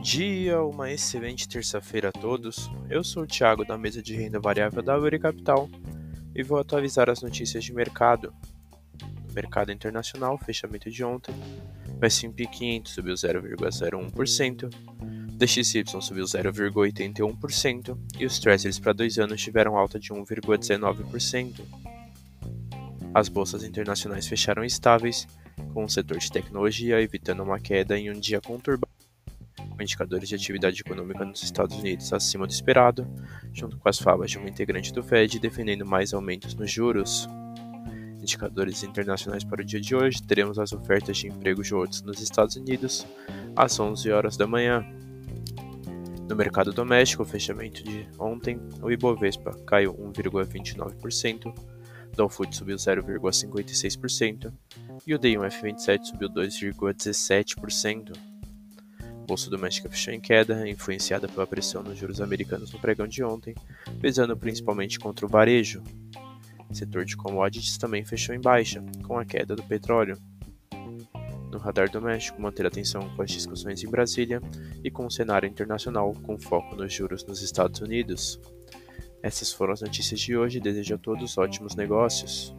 dia, uma excelente terça-feira a todos. Eu sou o Thiago da mesa de renda variável da Uri Capital e vou atualizar as notícias de mercado. Mercado internacional, fechamento de ontem, o S&P 500 subiu 0,01%, DXY subiu 0,81% e os Treasuries para dois anos tiveram alta de 1,19%. As bolsas internacionais fecharam estáveis, com o setor de tecnologia evitando uma queda em um dia conturbado com indicadores de atividade econômica nos Estados Unidos acima do esperado, junto com as falas de uma integrante do Fed defendendo mais aumentos nos juros. Indicadores internacionais para o dia de hoje, teremos as ofertas de emprego de outros nos Estados Unidos às 11 horas da manhã. No mercado doméstico, o fechamento de ontem, o Ibovespa caiu 1,29%, Dow Food subiu 0,56% e o D1F27 subiu 2,17% bolsa doméstica fechou em queda, influenciada pela pressão nos juros americanos no pregão de ontem, pesando principalmente contra o varejo. O setor de commodities também fechou em baixa, com a queda do petróleo. No radar doméstico, manter atenção com as discussões em Brasília e com o cenário internacional, com foco nos juros nos Estados Unidos. Essas foram as notícias de hoje. Desejo a todos ótimos negócios.